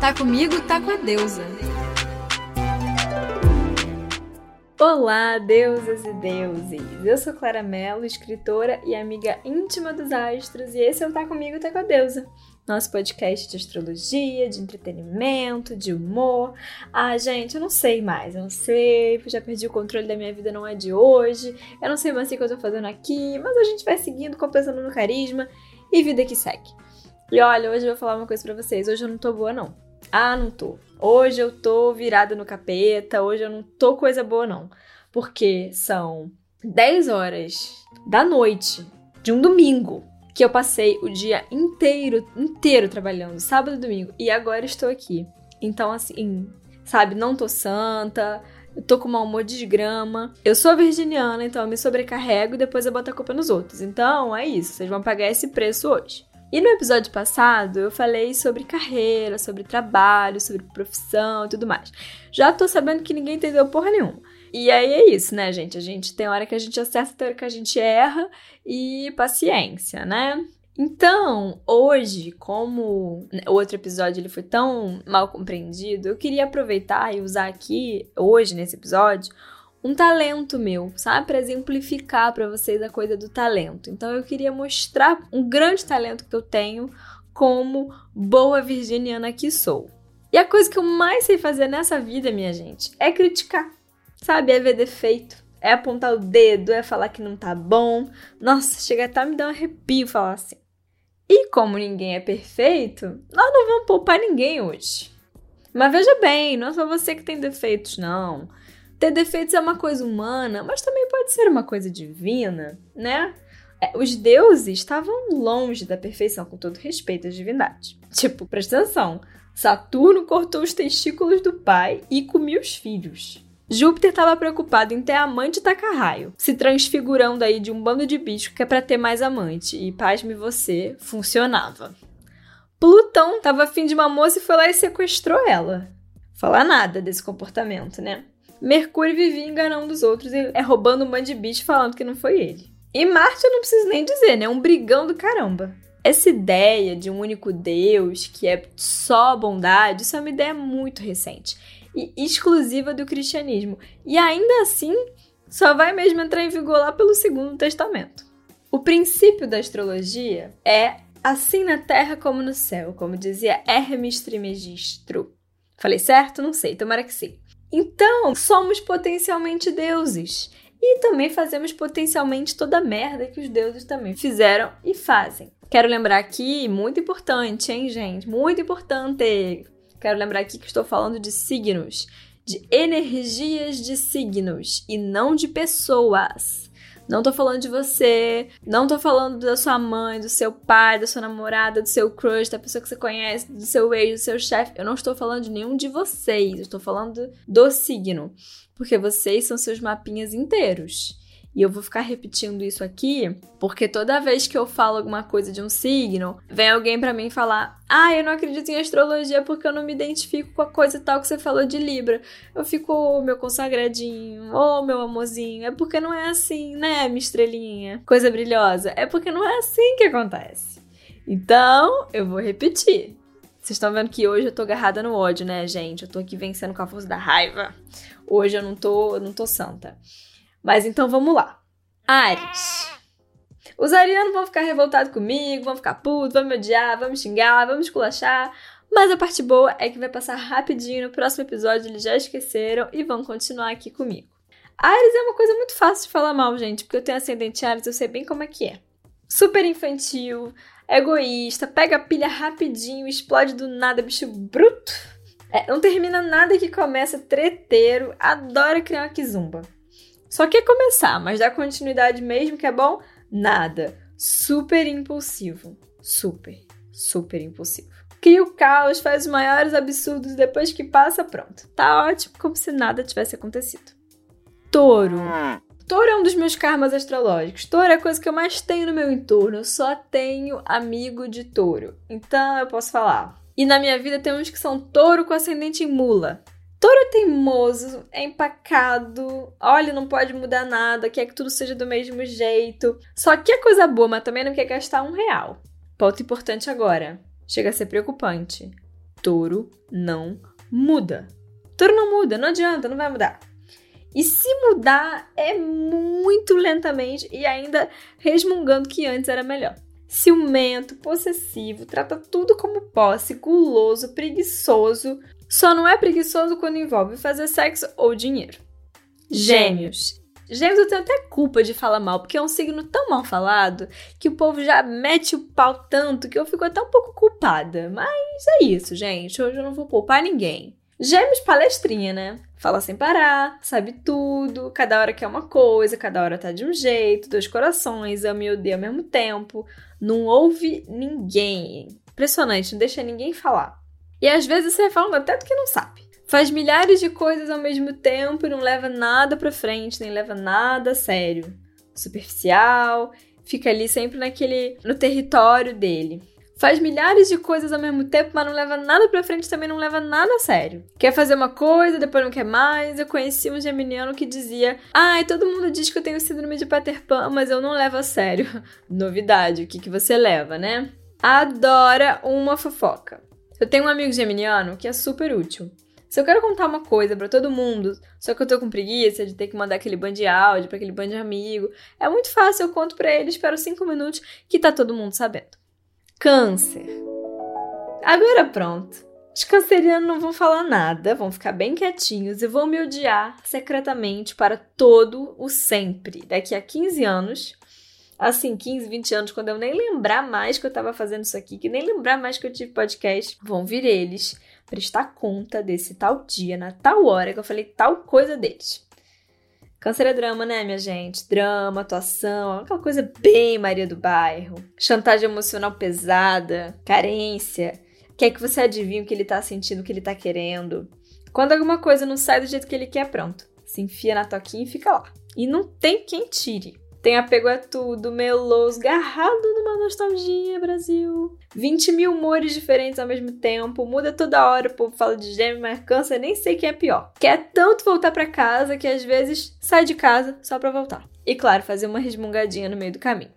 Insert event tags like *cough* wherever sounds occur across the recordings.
Tá comigo, tá com a deusa. Olá, deusas e deuses! Eu sou Clara Mello, escritora e amiga íntima dos astros, e esse é o Tá Comigo, Tá com a Deusa. Nosso podcast de astrologia, de entretenimento, de humor. Ah, gente, eu não sei mais, eu não sei, já perdi o controle da minha vida, não é de hoje. Eu não sei mais o que eu tô fazendo aqui, mas a gente vai seguindo, compensando no carisma e vida que segue. E olha, hoje eu vou falar uma coisa para vocês. Hoje eu não tô boa, não. Ah, não tô. Hoje eu tô virada no capeta, hoje eu não tô coisa boa, não. Porque são 10 horas da noite de um domingo que eu passei o dia inteiro, inteiro trabalhando, sábado e domingo, e agora estou aqui. Então, assim, sabe, não tô santa, eu tô com mau humor de grama. Eu sou virginiana, então eu me sobrecarrego e depois eu boto a culpa nos outros. Então, é isso, vocês vão pagar esse preço hoje. E no episódio passado eu falei sobre carreira, sobre trabalho, sobre profissão e tudo mais. Já tô sabendo que ninguém entendeu porra nenhuma. E aí é isso, né, gente? A gente tem hora que a gente acerta, tem hora que a gente erra e paciência, né? Então, hoje, como o outro episódio ele foi tão mal compreendido, eu queria aproveitar e usar aqui, hoje, nesse episódio, um talento meu, sabe? Para exemplificar para vocês a coisa do talento. Então eu queria mostrar um grande talento que eu tenho como boa virginiana que sou. E a coisa que eu mais sei fazer nessa vida, minha gente, é criticar. Sabe? É ver defeito. É apontar o dedo, é falar que não tá bom. Nossa, chega até me dar um arrepio falar assim. E como ninguém é perfeito, nós não vamos poupar ninguém hoje. Mas veja bem, não é só você que tem defeitos, não. Ter defeitos é uma coisa humana, mas também pode ser uma coisa divina, né? É, os deuses estavam longe da perfeição, com todo respeito às divindades. Tipo, presta atenção: Saturno cortou os testículos do pai e comia os filhos. Júpiter estava preocupado em ter amante tacarraio, se transfigurando aí de um bando de bicho que é para ter mais amante, e pasme você, funcionava. Plutão estava afim de uma moça e foi lá e sequestrou ela. Falar nada desse comportamento, né? Mercúrio vivia enganando os outros e é roubando um monte de bicho falando que não foi ele. E Marte eu não preciso nem dizer, né? É um brigão do caramba. Essa ideia de um único Deus que é só bondade, isso é uma ideia muito recente e exclusiva do cristianismo. E ainda assim, só vai mesmo entrar em vigor lá pelo Segundo Testamento. O princípio da astrologia é assim na terra como no céu, como dizia Hermes Trismegisto. Falei certo? Não sei, tomara que sim. Então, somos potencialmente deuses. E também fazemos potencialmente toda a merda que os deuses também fizeram e fazem. Quero lembrar aqui, muito importante, hein, gente? Muito importante. Quero lembrar aqui que estou falando de signos, de energias de signos e não de pessoas. Não tô falando de você, não tô falando da sua mãe, do seu pai, da sua namorada, do seu crush, da pessoa que você conhece, do seu ex, do seu chefe. Eu não estou falando de nenhum de vocês, eu estou falando do signo, porque vocês são seus mapinhas inteiros. E eu vou ficar repetindo isso aqui, porque toda vez que eu falo alguma coisa de um signo, vem alguém para mim falar: "Ah, eu não acredito em astrologia porque eu não me identifico com a coisa tal que você falou de Libra". Eu fico, oh, meu consagradinho, oh, meu amorzinho, é porque não é assim, né, minha estrelinha, coisa brilhosa. É porque não é assim que acontece. Então, eu vou repetir. Vocês estão vendo que hoje eu tô agarrada no ódio, né, gente? Eu tô aqui vencendo com a força da raiva. Hoje eu não tô, eu não tô santa. Mas então vamos lá. Ares. Os arianos vão ficar revoltados comigo, vão ficar putos, vão me odiar, vão me xingar, vão me esculachar. Mas a parte boa é que vai passar rapidinho no próximo episódio, eles já esqueceram e vão continuar aqui comigo. Ares é uma coisa muito fácil de falar mal, gente, porque eu tenho ascendente Ares, eu sei bem como é que é. Super infantil, egoísta, pega a pilha rapidinho, explode do nada, bicho bruto. É, não termina nada que começa treteiro, adora criar uma kizumba. Só quer começar, mas dar continuidade mesmo que é bom? Nada. Super impulsivo. Super, super impulsivo. Cria o caos, faz os maiores absurdos depois que passa, pronto. Tá ótimo, como se nada tivesse acontecido. Touro. Touro é um dos meus karmas astrológicos. Touro é a coisa que eu mais tenho no meu entorno. Eu só tenho amigo de touro. Então eu posso falar. E na minha vida tem uns que são touro com ascendente em mula. Touro é teimoso, é empacado, olha, não pode mudar nada, quer que tudo seja do mesmo jeito. Só que é coisa boa, mas também não quer gastar um real. Ponto importante agora. Chega a ser preocupante. Touro não muda. Touro não muda, não adianta, não vai mudar. E se mudar, é muito lentamente e ainda resmungando que antes era melhor. Ciumento, possessivo, trata tudo como posse, guloso, preguiçoso. Só não é preguiçoso quando envolve fazer sexo ou dinheiro. Gêmeos. Gêmeos eu tenho até culpa de falar mal, porque é um signo tão mal falado que o povo já mete o pau tanto que eu fico até um pouco culpada. Mas é isso, gente. Hoje eu não vou poupar ninguém. Gêmeos palestrinha, né? Fala sem parar, sabe tudo, cada hora quer uma coisa, cada hora tá de um jeito, dois corações, ama e odeia ao mesmo tempo. Não ouve ninguém. Impressionante, não deixa ninguém falar. E às vezes você fala até do que não sabe. Faz milhares de coisas ao mesmo tempo e não leva nada pra frente, nem leva nada a sério. Superficial, fica ali sempre naquele. no território dele faz milhares de coisas ao mesmo tempo, mas não leva nada pra frente, também não leva nada a sério. Quer fazer uma coisa, depois não quer mais. Eu conheci um geminiano que dizia: Ai, todo mundo diz que eu tenho síndrome de Peter Pan, mas eu não levo a sério. *laughs* Novidade, o que, que você leva, né? Adora uma fofoca. Eu tenho um amigo geminiano que é super útil. Se eu quero contar uma coisa para todo mundo, só que eu tô com preguiça de ter que mandar aquele band de áudio para aquele band de amigo, é muito fácil, eu conto para ele, espero cinco minutos que tá todo mundo sabendo. Câncer. Agora pronto. Os cancerianos não vão falar nada, vão ficar bem quietinhos e vão me odiar secretamente para todo o sempre. Daqui a 15 anos, assim, 15, 20 anos, quando eu nem lembrar mais que eu estava fazendo isso aqui, que nem lembrar mais que eu tive podcast, vão vir eles prestar conta desse tal dia, na tal hora que eu falei tal coisa deles. Câncer é drama, né, minha gente? Drama, atuação, aquela coisa bem Maria do Bairro. Chantagem emocional pesada, carência. Quer que você adivinhe o que ele tá sentindo, o que ele tá querendo. Quando alguma coisa não sai do jeito que ele quer, pronto. Se enfia na toquinha e fica lá. E não tem quem tire. Tem apego a tudo, meloso, garrado numa nostalgia, Brasil. 20 mil humores diferentes ao mesmo tempo, muda toda hora, o povo fala de gêmeo, mas nem sei quem é pior. Quer tanto voltar para casa que às vezes sai de casa só pra voltar. E claro, fazer uma resmungadinha no meio do caminho.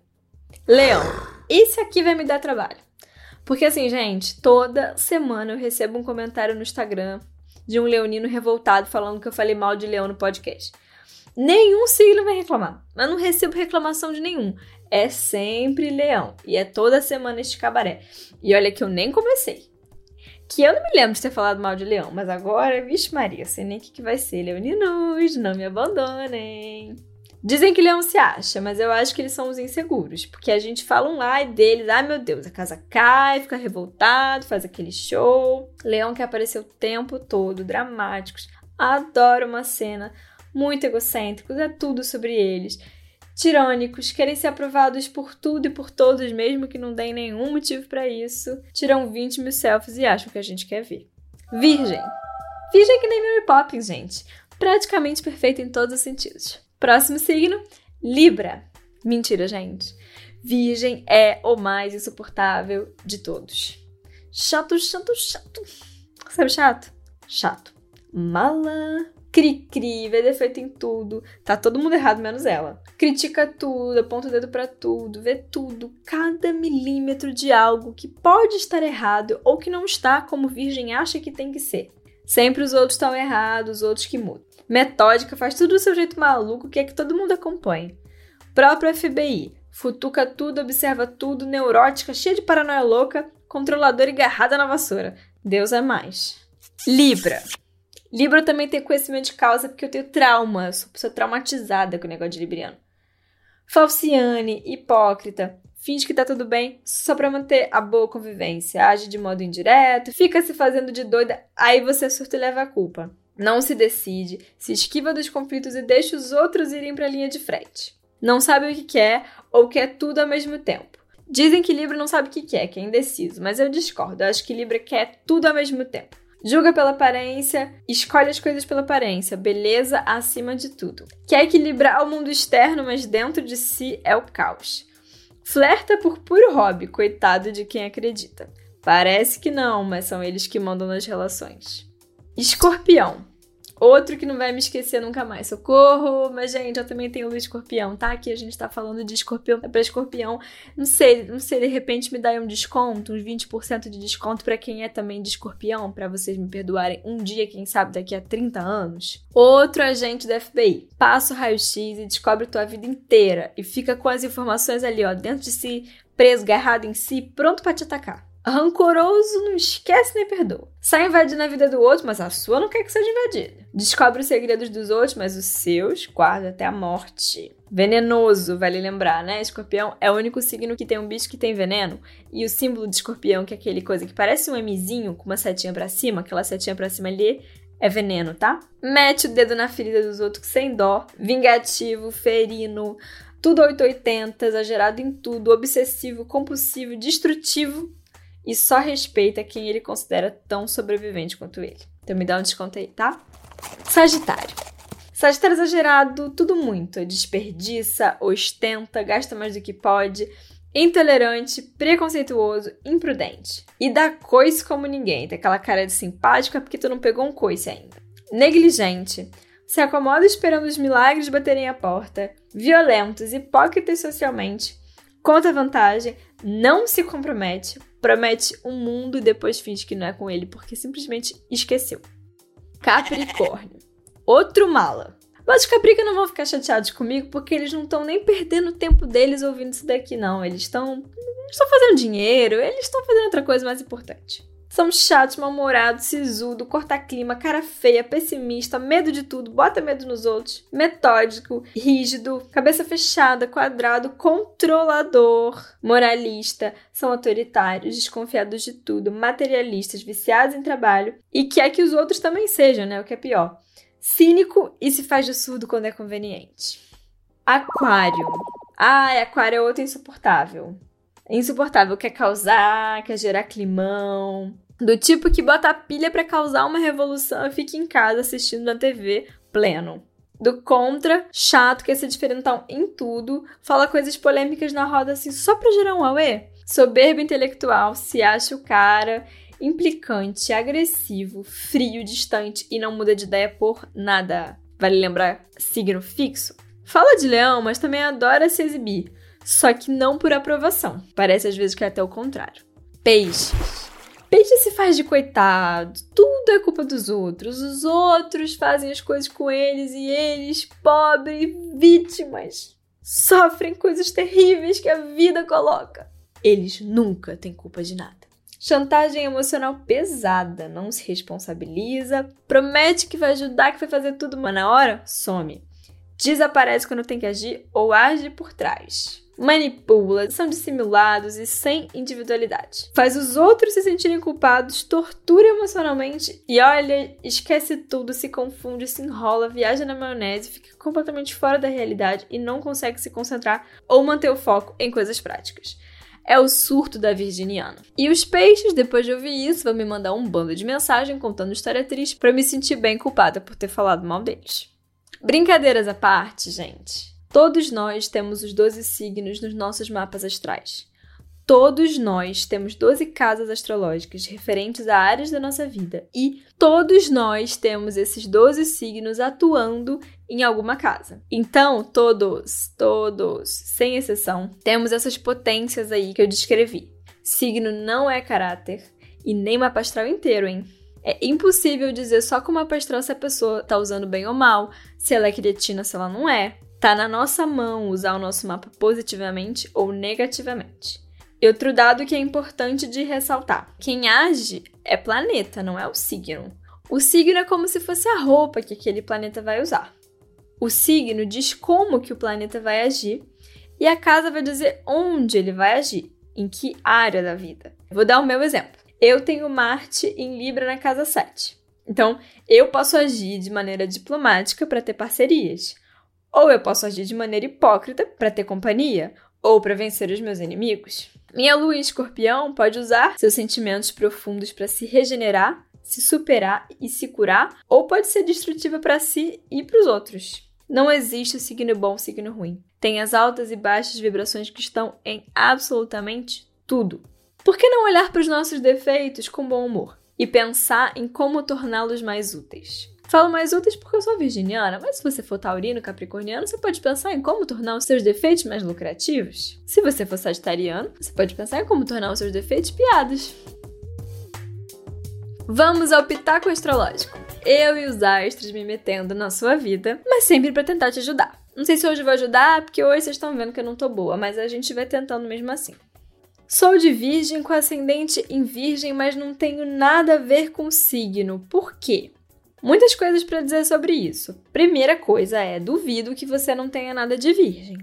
Leão, esse aqui vai me dar trabalho. Porque assim, gente, toda semana eu recebo um comentário no Instagram de um leonino revoltado falando que eu falei mal de leão no podcast. Nenhum signo vai reclamar. Mas não recebo reclamação de nenhum. É sempre leão. E é toda semana este cabaré. E olha que eu nem comecei. Que eu não me lembro de ter falado mal de leão, mas agora, vixe Maria, sei nem o que, que vai ser. Leoninos, não me abandonem. Dizem que leão se acha, mas eu acho que eles são os inseguros. Porque a gente fala um ai deles, ai meu Deus, a casa cai, fica revoltado, faz aquele show. Leão que apareceu o tempo todo, dramáticos. Adoro uma cena muito egocêntricos, é tudo sobre eles. Tirânicos, querem ser aprovados por tudo e por todos, mesmo que não deem nenhum motivo para isso. Tiram 20 mil selfies e acham que a gente quer ver. Virgem. Virgem é que nem Mary Poppins, gente. Praticamente perfeita em todos os sentidos. Próximo signo, Libra. Mentira, gente. Virgem é o mais insuportável de todos. Chato, chato, chato. Sabe chato? Chato. Mala, cri-cri, vê defeito em tudo. Tá todo mundo errado, menos ela. Critica tudo, aponta o dedo para tudo, vê tudo, cada milímetro de algo que pode estar errado ou que não está como virgem acha que tem que ser. Sempre os outros estão errados, os outros que mudam. Metódica, faz tudo do seu jeito maluco, que é que todo mundo acompanhe. Próprio FBI, futuca tudo, observa tudo, neurótica, cheia de paranoia louca, controladora e garrada na vassoura. Deus é mais. Libra. Libra também tem conhecimento de causa porque eu tenho trauma, sou pessoa traumatizada com o negócio de Libriano. Falciane, hipócrita, finge que tá tudo bem só pra manter a boa convivência, age de modo indireto, fica se fazendo de doida, aí você surta e leva a culpa. Não se decide, se esquiva dos conflitos e deixa os outros irem pra linha de frente. Não sabe o que quer ou quer tudo ao mesmo tempo. Dizem que Libra não sabe o que quer, que é indeciso, mas eu discordo. Eu acho que Libra quer tudo ao mesmo tempo. Julga pela aparência, escolhe as coisas pela aparência, beleza acima de tudo. Quer equilibrar o mundo externo, mas dentro de si é o caos. Flerta por puro hobby, coitado de quem acredita. Parece que não, mas são eles que mandam nas relações. Escorpião. Outro que não vai me esquecer nunca mais. Socorro! Mas, gente, eu também tenho luz escorpião, tá? Aqui a gente tá falando de escorpião é pra escorpião. Não sei, não sei, de repente me dá um desconto, uns 20% de desconto para quem é também de escorpião, para vocês me perdoarem um dia, quem sabe daqui a 30 anos. Outro agente da FBI. Passa o raio-x e descobre tua vida inteira e fica com as informações ali, ó, dentro de si, preso, garrado em si, pronto para te atacar. Rancoroso, não esquece nem perdoa. Sai invadindo a vida do outro, mas a sua não quer que seja invadida. Descobre os segredos dos outros, mas os seus guarda até a morte. Venenoso, vale lembrar, né? Escorpião é o único signo que tem um bicho que tem veneno. E o símbolo de escorpião, que é aquele coisa que parece um Mzinho com uma setinha para cima, aquela setinha para cima ali, é veneno, tá? Mete o dedo na ferida dos outros sem dó. Vingativo, ferino, tudo 880, exagerado em tudo, obsessivo, compulsivo, destrutivo e só respeita quem ele considera tão sobrevivente quanto ele. Então me dá um desconto aí, tá? Sagitário. Sagitário exagerado, tudo muito. Desperdiça, ostenta, gasta mais do que pode, intolerante, preconceituoso, imprudente. E dá coice como ninguém. Tem aquela cara de simpática porque tu não pegou um coice ainda. Negligente. Se acomoda esperando os milagres baterem a porta. Violentos, hipócritas socialmente. Conta vantagem, não se compromete, promete um mundo e depois finge que não é com ele porque simplesmente esqueceu. Capricórnio. *laughs* Outro mala. Mas os Caprica não vão ficar chateados comigo porque eles não estão nem perdendo o tempo deles ouvindo isso daqui, não. Eles estão. estão fazendo dinheiro, eles estão fazendo outra coisa mais importante. São chatos, mal-humorados, sisudo, corta-clima, cara feia, pessimista, medo de tudo, bota medo nos outros, metódico, rígido, cabeça fechada, quadrado, controlador, moralista, são autoritários, desconfiados de tudo, materialistas, viciados em trabalho e quer que os outros também sejam, né? O que é pior. Cínico e se faz de surdo quando é conveniente. Aquário. Ai, aquário é outro insuportável. Insuportável, quer causar, quer gerar climão. Do tipo que bota a pilha para causar uma revolução e fica em casa assistindo na TV pleno. Do contra, chato, quer ser diferentão em tudo, fala coisas polêmicas na roda assim só pra gerar um auê. Soberbo intelectual, se acha o cara, implicante, agressivo, frio, distante e não muda de ideia por nada. Vale lembrar signo fixo? Fala de leão, mas também adora se exibir só que não por aprovação. Parece às vezes que é até o contrário. Peixes. Peixe se faz de coitado, tudo é culpa dos outros. Os outros fazem as coisas com eles e eles, pobres, vítimas, sofrem coisas terríveis que a vida coloca. Eles nunca têm culpa de nada. Chantagem emocional pesada, não se responsabiliza, promete que vai ajudar, que vai fazer tudo, mas na hora some. Desaparece quando tem que agir ou age por trás manipula, são dissimulados e sem individualidade. Faz os outros se sentirem culpados, tortura emocionalmente e olha, esquece tudo, se confunde, se enrola, viaja na maionese, fica completamente fora da realidade e não consegue se concentrar ou manter o foco em coisas práticas. É o surto da virginiana. E os peixes, depois de ouvir isso, vão me mandar um bando de mensagem contando história triste para me sentir bem culpada por ter falado mal deles. Brincadeiras à parte, gente. Todos nós temos os 12 signos nos nossos mapas astrais. Todos nós temos 12 casas astrológicas referentes a áreas da nossa vida e todos nós temos esses 12 signos atuando em alguma casa. Então, todos, todos, sem exceção, temos essas potências aí que eu descrevi. Signo não é caráter e nem mapa astral inteiro, hein? É impossível dizer só com mapa astral se a pessoa tá usando bem ou mal, se ela é cretina, se ela não é. Tá na nossa mão usar o nosso mapa positivamente ou negativamente. E outro dado que é importante de ressaltar: quem age é planeta, não é o signo. O signo é como se fosse a roupa que aquele planeta vai usar. O signo diz como que o planeta vai agir e a casa vai dizer onde ele vai agir, em que área da vida. Vou dar o meu exemplo. Eu tenho Marte em Libra na casa 7. Então, eu posso agir de maneira diplomática para ter parcerias. Ou eu posso agir de maneira hipócrita para ter companhia, ou para vencer os meus inimigos. Minha lua em escorpião pode usar seus sentimentos profundos para se regenerar, se superar e se curar, ou pode ser destrutiva para si e para os outros. Não existe signo bom, signo ruim. Tem as altas e baixas vibrações que estão em absolutamente tudo. Por que não olhar para os nossos defeitos com bom humor e pensar em como torná-los mais úteis? Falo mais úteis porque eu sou virginiana, mas se você for taurino, capricorniano, você pode pensar em como tornar os seus defeitos mais lucrativos. Se você for sagitariano, você pode pensar em como tornar os seus defeitos piadas. Vamos ao pitaco astrológico. Eu e os astros me metendo na sua vida, mas sempre para tentar te ajudar. Não sei se hoje vou ajudar, porque hoje vocês estão vendo que eu não tô boa, mas a gente vai tentando mesmo assim. Sou de virgem com ascendente em virgem, mas não tenho nada a ver com signo. Por quê? Muitas coisas para dizer sobre isso. Primeira coisa é: duvido que você não tenha nada de virgem.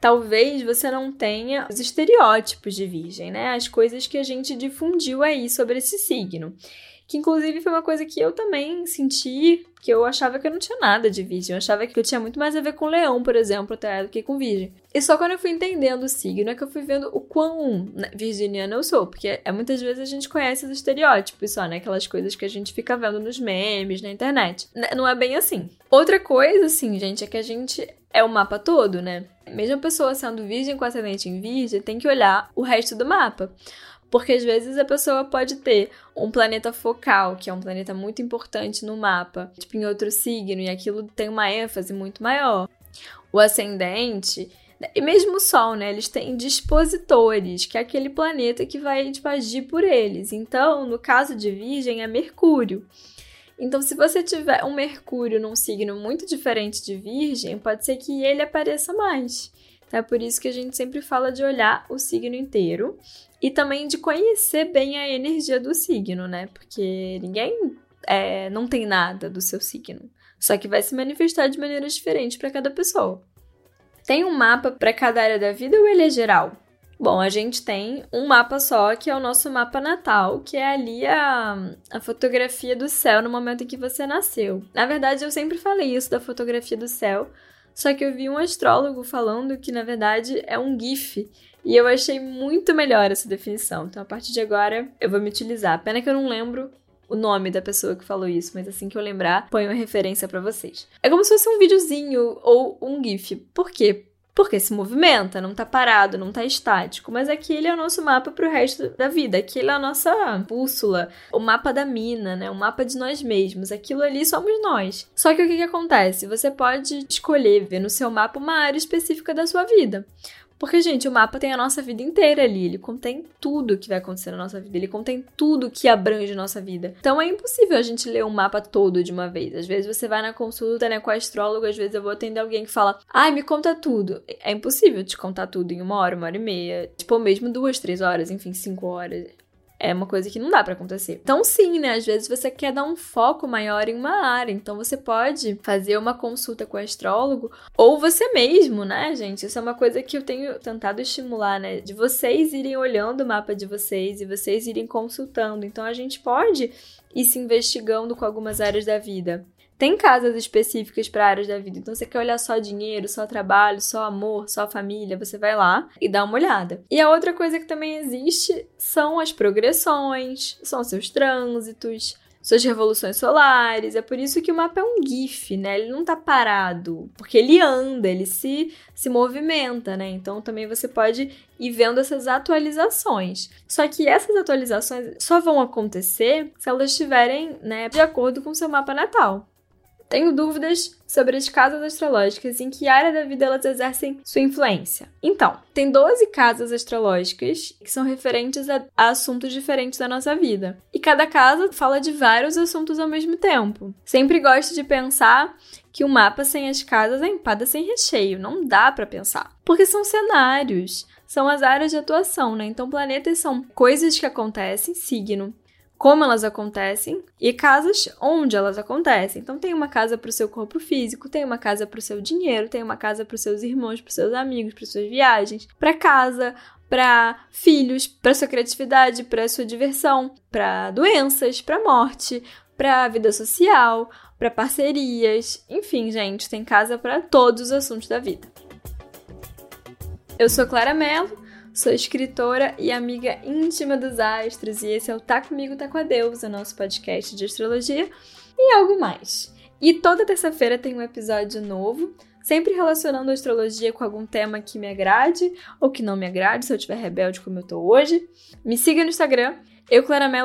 Talvez você não tenha os estereótipos de virgem, né? As coisas que a gente difundiu aí sobre esse signo que inclusive foi uma coisa que eu também senti, que eu achava que eu não tinha nada de virgem, eu achava que eu tinha muito mais a ver com leão, por exemplo, até do que com virgem. E só quando eu fui entendendo o signo é que eu fui vendo o quão né, virginiana eu sou, porque é, muitas vezes a gente conhece os estereótipos só, né, aquelas coisas que a gente fica vendo nos memes, na internet. Né, não é bem assim. Outra coisa, assim, gente, é que a gente é o mapa todo, né? Mesmo a pessoa sendo virgem com ascendente em virgem, tem que olhar o resto do mapa. Porque às vezes a pessoa pode ter um planeta focal, que é um planeta muito importante no mapa, tipo em outro signo, e aquilo tem uma ênfase muito maior. O ascendente, e mesmo o Sol, né? Eles têm dispositores, que é aquele planeta que vai tipo, agir por eles. Então, no caso de Virgem, é Mercúrio. Então, se você tiver um Mercúrio num signo muito diferente de Virgem, pode ser que ele apareça mais. Então, é por isso que a gente sempre fala de olhar o signo inteiro e também de conhecer bem a energia do signo, né? Porque ninguém é, não tem nada do seu signo. Só que vai se manifestar de maneiras diferentes para cada pessoa. Tem um mapa para cada área da vida ou ele é geral? Bom, a gente tem um mapa só, que é o nosso mapa natal, que é ali a, a fotografia do céu no momento em que você nasceu. Na verdade, eu sempre falei isso da fotografia do céu, só que eu vi um astrólogo falando que na verdade é um GIF e eu achei muito melhor essa definição. Então, a partir de agora, eu vou me utilizar. Pena que eu não lembro o nome da pessoa que falou isso, mas assim que eu lembrar, ponho a referência para vocês. É como se fosse um videozinho ou um GIF. Por quê? Porque se movimenta, não tá parado, não tá estático. Mas aquele é o nosso mapa pro resto da vida. Aquele é a nossa bússola, o mapa da mina, né? O mapa de nós mesmos. Aquilo ali somos nós. Só que o que, que acontece? Você pode escolher ver no seu mapa uma área específica da sua vida. Porque, gente, o mapa tem a nossa vida inteira ali. Ele contém tudo que vai acontecer na nossa vida. Ele contém tudo que abrange a nossa vida. Então é impossível a gente ler um mapa todo de uma vez. Às vezes você vai na consulta, né, com a astróloga, às vezes eu vou atender alguém que fala, ai, me conta tudo. É impossível te contar tudo em uma hora, uma hora e meia. Tipo, mesmo duas, três horas, enfim, cinco horas é uma coisa que não dá para acontecer. Então, sim, né? Às vezes você quer dar um foco maior em uma área. Então, você pode fazer uma consulta com o astrólogo ou você mesmo, né, gente? Isso é uma coisa que eu tenho tentado estimular, né? De vocês irem olhando o mapa de vocês e vocês irem consultando. Então, a gente pode ir se investigando com algumas áreas da vida. Tem casas específicas para áreas da vida. Então, você quer olhar só dinheiro, só trabalho, só amor, só família, você vai lá e dá uma olhada. E a outra coisa que também existe são as progressões, são seus trânsitos, suas revoluções solares. É por isso que o mapa é um GIF, né? Ele não tá parado, porque ele anda, ele se, se movimenta, né? Então também você pode ir vendo essas atualizações. Só que essas atualizações só vão acontecer se elas estiverem, né, de acordo com o seu mapa natal. Tenho dúvidas sobre as casas astrológicas e em que área da vida elas exercem sua influência. Então, tem 12 casas astrológicas que são referentes a, assuntos diferentes da nossa vida. E cada casa fala de vários assuntos ao mesmo tempo. Sempre gosto de pensar que o um mapa sem as casas é empada sem recheio, não dá para pensar. Porque são cenários, são as áreas de atuação, né? Então, planetas são coisas que acontecem, signo, como elas acontecem e casas onde elas acontecem. Então tem uma casa para o seu corpo físico, tem uma casa para o seu dinheiro, tem uma casa para os seus irmãos, para os seus amigos, para suas viagens, para casa, para filhos, para sua criatividade, para sua diversão, para doenças, para morte, para vida social, para parcerias, enfim, gente, tem casa para todos os assuntos da vida. Eu sou Clara Mello Sou escritora e amiga íntima dos astros, e esse é o Tá Comigo, Tá Com a Deus, o nosso podcast de astrologia e algo mais. E toda terça-feira tem um episódio novo, sempre relacionando a astrologia com algum tema que me agrade ou que não me agrade, se eu estiver rebelde como eu tô hoje. Me siga no Instagram, eu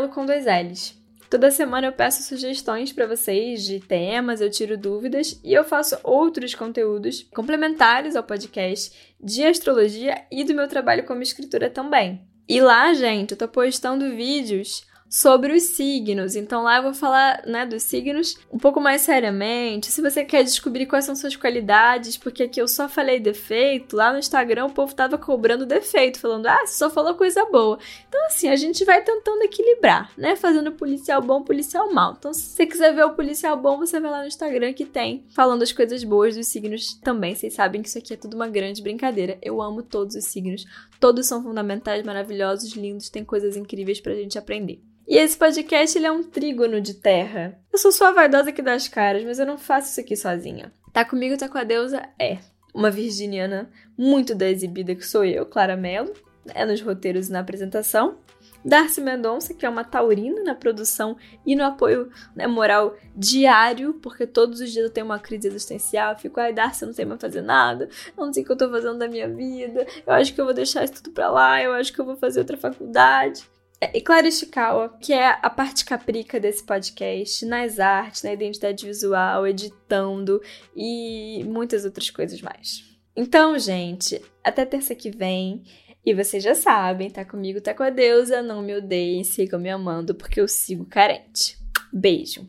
com dois L's. Toda semana eu peço sugestões para vocês de temas, eu tiro dúvidas e eu faço outros conteúdos complementares ao podcast de astrologia e do meu trabalho como escritora também. E lá, gente, eu tô postando vídeos sobre os signos. Então lá eu vou falar, né, dos signos um pouco mais seriamente. Se você quer descobrir quais são suas qualidades, porque aqui eu só falei defeito, lá no Instagram o povo tava cobrando defeito, falando: "Ah, você só falou coisa boa". Então assim, a gente vai tentando equilibrar, né, fazendo policial bom, policial mal. Então se você quiser ver o policial bom, você vai lá no Instagram que tem falando as coisas boas dos signos também. Vocês sabem que isso aqui é tudo uma grande brincadeira. Eu amo todos os signos. Todos são fundamentais, maravilhosos, lindos, tem coisas incríveis pra gente aprender. E esse podcast ele é um trígono de terra. Eu sou só a vaidosa aqui das caras, mas eu não faço isso aqui sozinha. Tá comigo, tá com a deusa? É. Uma virginiana muito da exibida que sou eu, Clara Mello, é nos roteiros e na apresentação. Darcy Mendonça, que é uma taurina na produção e no apoio né, moral diário, porque todos os dias eu tenho uma crise existencial, eu fico, ai, Darcy, eu não sei mais fazer nada, eu não sei o que eu tô fazendo da minha vida, eu acho que eu vou deixar isso tudo pra lá, eu acho que eu vou fazer outra faculdade. E Clara Ishikawa, que é a parte caprica desse podcast, nas artes, na identidade visual, editando e muitas outras coisas mais. Então, gente, até terça que vem. E vocês já sabem, tá comigo, tá com a deusa. Não me odeiem, sigam me amando, porque eu sigo carente. Beijo!